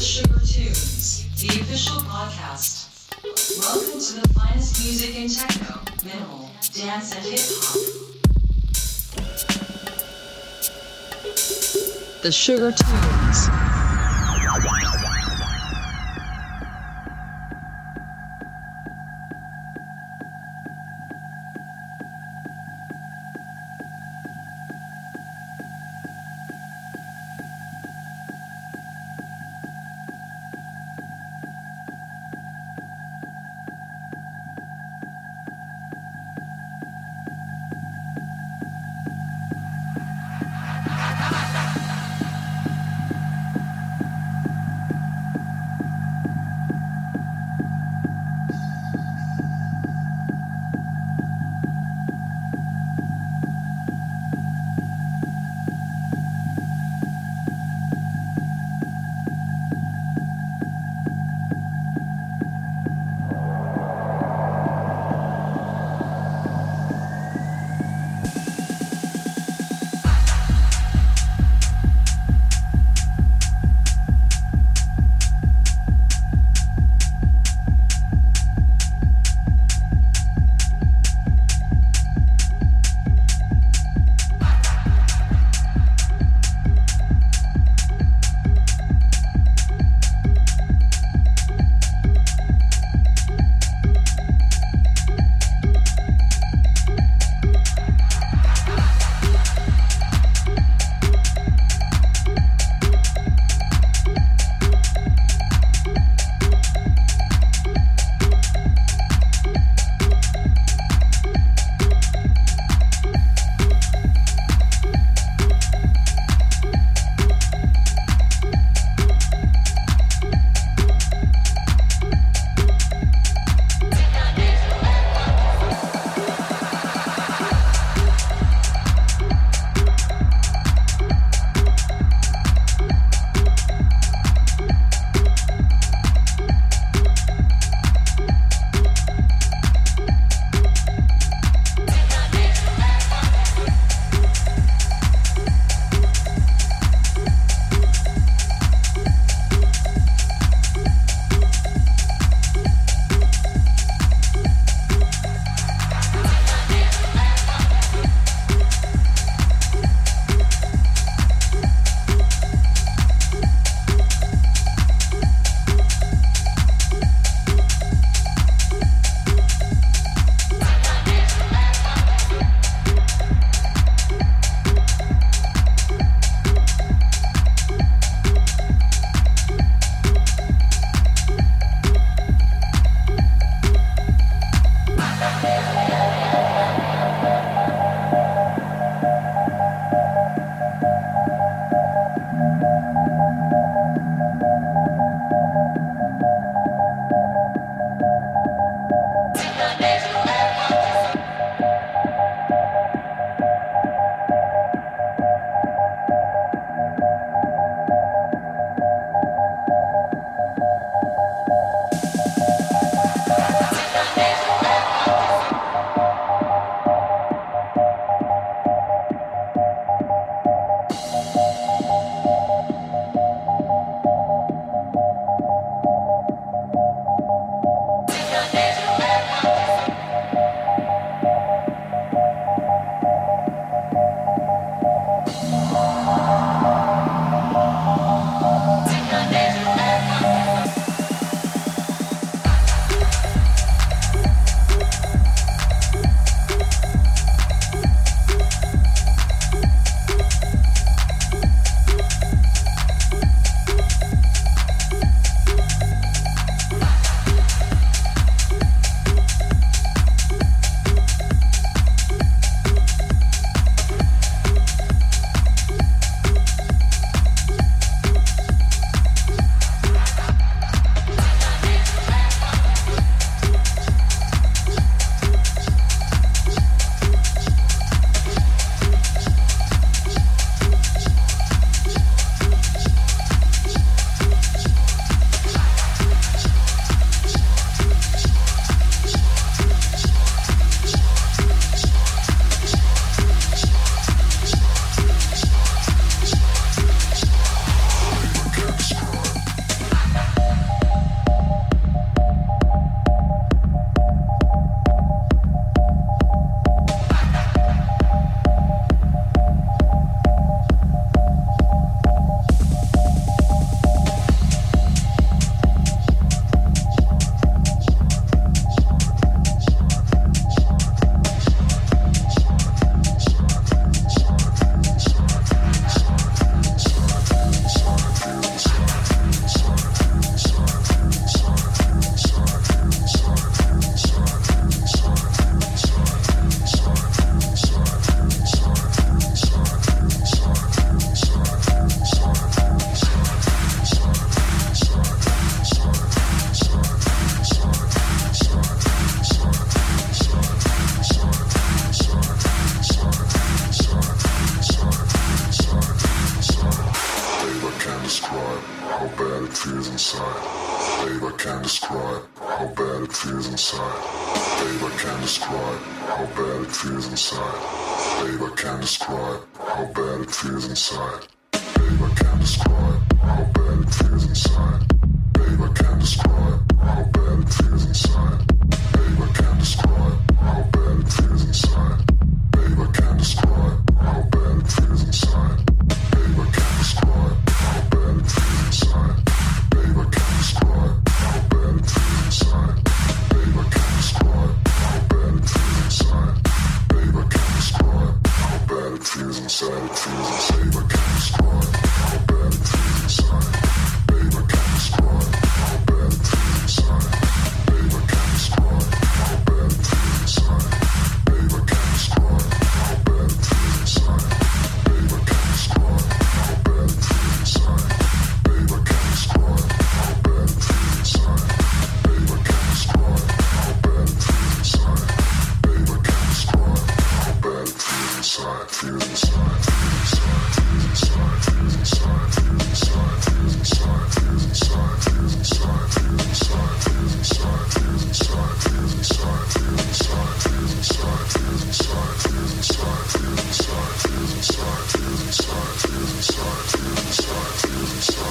the Sugar Tunes, the official podcast. Welcome to the finest music in techno, minimal, dance, and hip hop. The Sugar Tunes.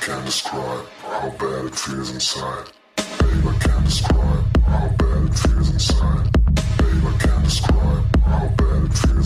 I can't describe how bad it feels inside. Babe, I can't describe how bad it feels inside. Babe, I can't describe how bad it feels.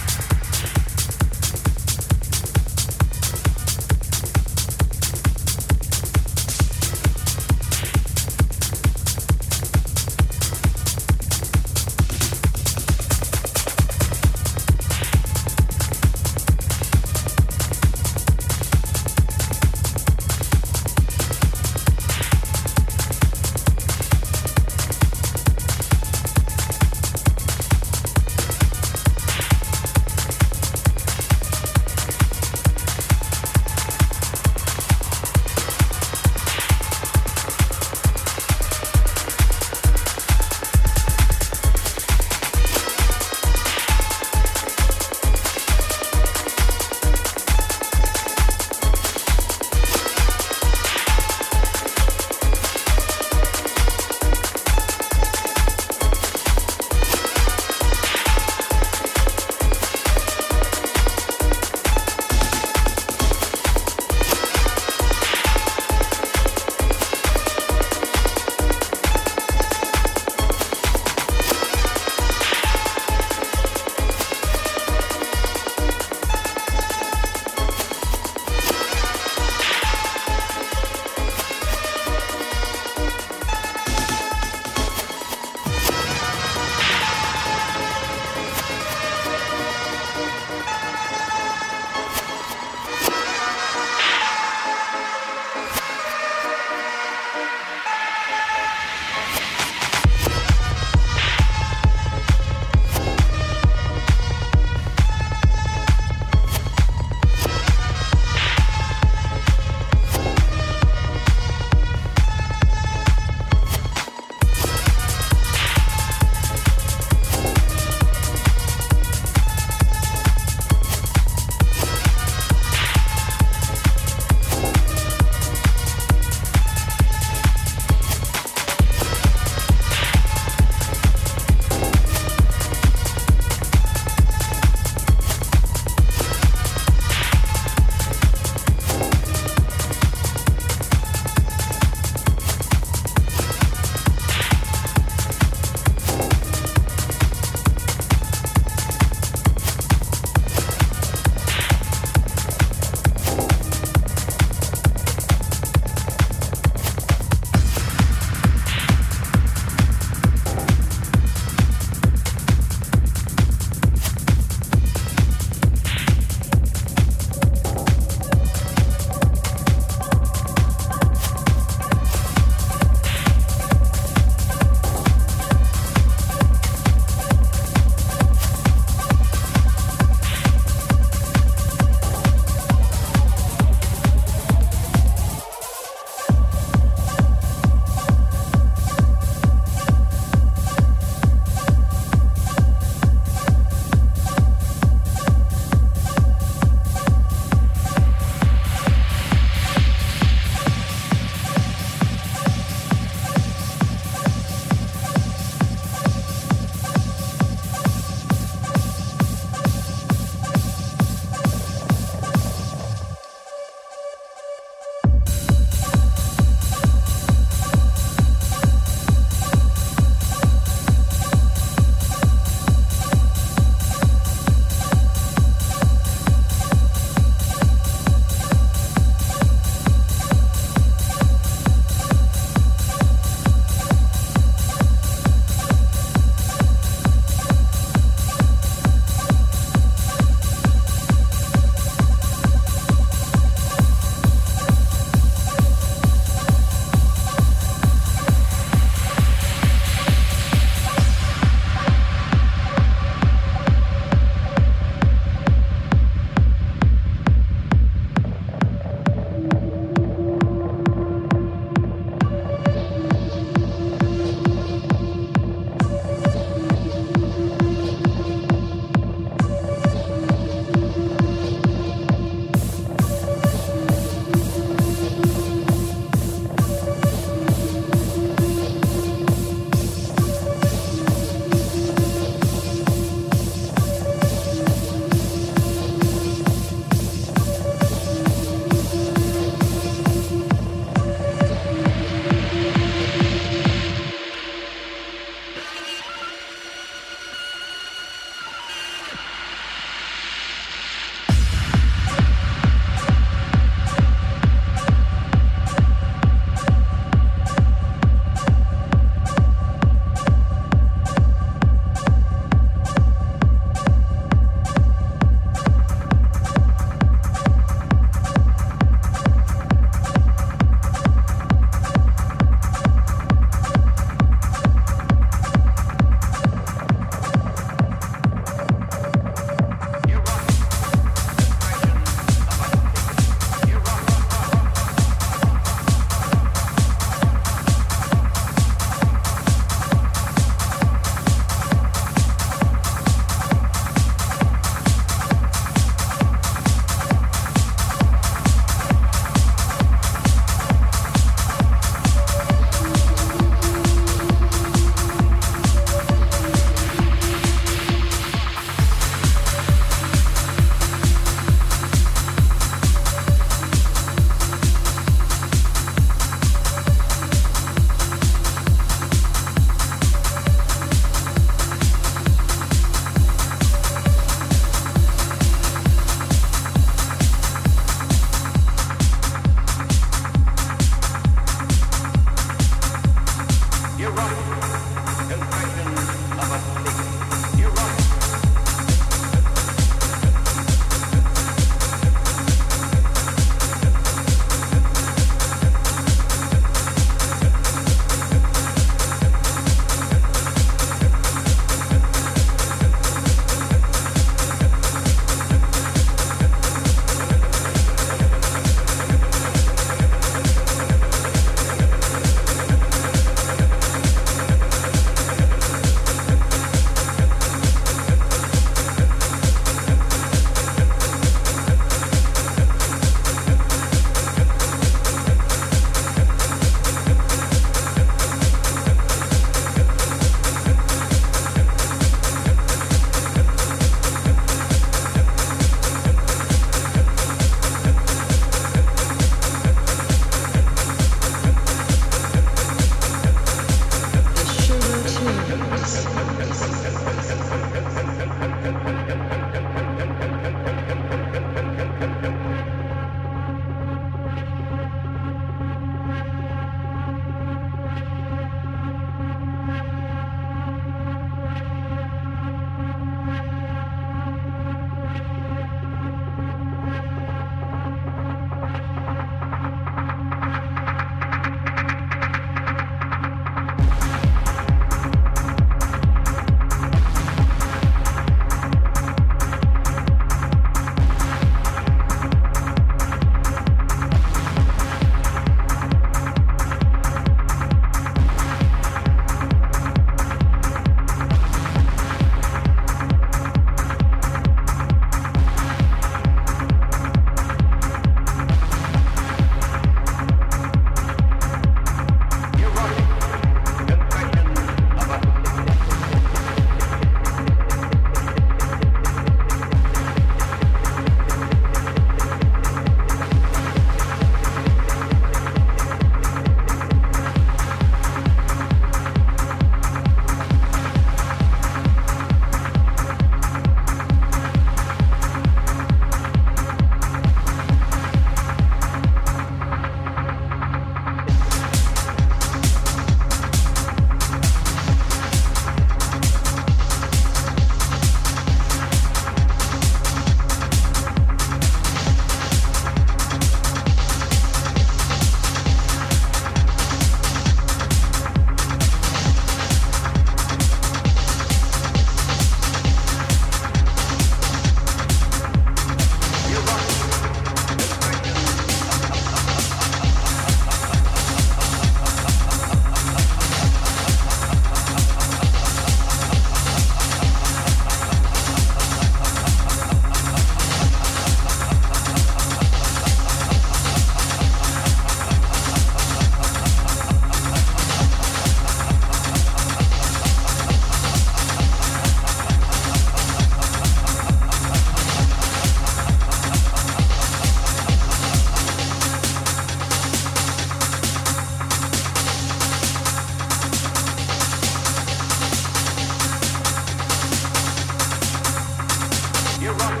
rock.